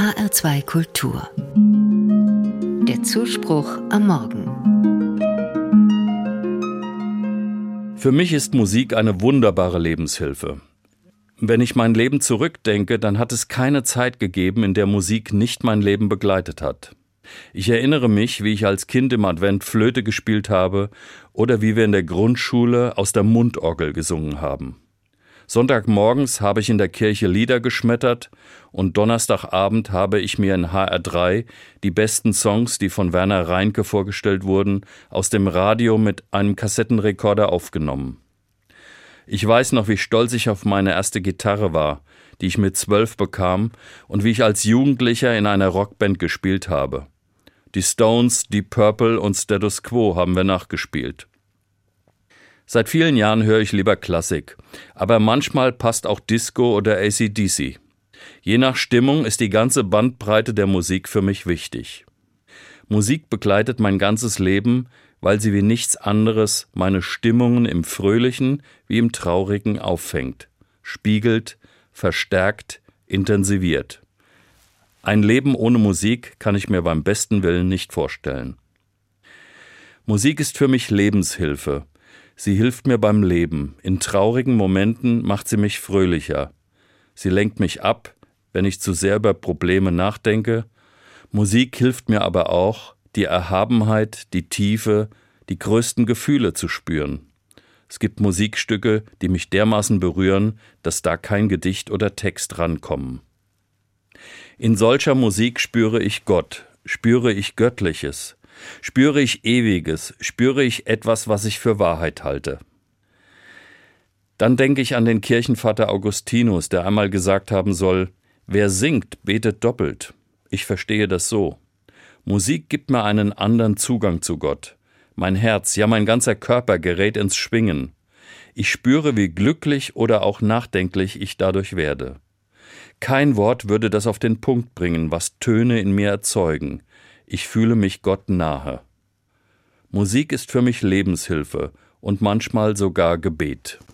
HR2 Kultur. Der Zuspruch am Morgen. Für mich ist Musik eine wunderbare Lebenshilfe. Wenn ich mein Leben zurückdenke, dann hat es keine Zeit gegeben, in der Musik nicht mein Leben begleitet hat. Ich erinnere mich, wie ich als Kind im Advent Flöte gespielt habe oder wie wir in der Grundschule aus der Mundorgel gesungen haben. Sonntagmorgens habe ich in der Kirche Lieder geschmettert und Donnerstagabend habe ich mir in HR3 die besten Songs, die von Werner Reinke vorgestellt wurden, aus dem Radio mit einem Kassettenrekorder aufgenommen. Ich weiß noch, wie stolz ich auf meine erste Gitarre war, die ich mit zwölf bekam und wie ich als Jugendlicher in einer Rockband gespielt habe. Die Stones, die Purple und Status Quo haben wir nachgespielt. Seit vielen Jahren höre ich lieber Klassik, aber manchmal passt auch Disco oder ACDC. Je nach Stimmung ist die ganze Bandbreite der Musik für mich wichtig. Musik begleitet mein ganzes Leben, weil sie wie nichts anderes meine Stimmungen im Fröhlichen wie im Traurigen auffängt, spiegelt, verstärkt, intensiviert. Ein Leben ohne Musik kann ich mir beim besten Willen nicht vorstellen. Musik ist für mich Lebenshilfe, Sie hilft mir beim Leben. In traurigen Momenten macht sie mich fröhlicher. Sie lenkt mich ab, wenn ich zu sehr über Probleme nachdenke. Musik hilft mir aber auch, die Erhabenheit, die Tiefe, die größten Gefühle zu spüren. Es gibt Musikstücke, die mich dermaßen berühren, dass da kein Gedicht oder Text rankommen. In solcher Musik spüre ich Gott, spüre ich Göttliches, Spüre ich Ewiges, spüre ich etwas, was ich für Wahrheit halte. Dann denke ich an den Kirchenvater Augustinus, der einmal gesagt haben soll, wer singt, betet doppelt. Ich verstehe das so. Musik gibt mir einen anderen Zugang zu Gott. Mein Herz, ja mein ganzer Körper gerät ins Schwingen. Ich spüre, wie glücklich oder auch nachdenklich ich dadurch werde. Kein Wort würde das auf den Punkt bringen, was Töne in mir erzeugen, ich fühle mich Gott nahe. Musik ist für mich Lebenshilfe und manchmal sogar Gebet.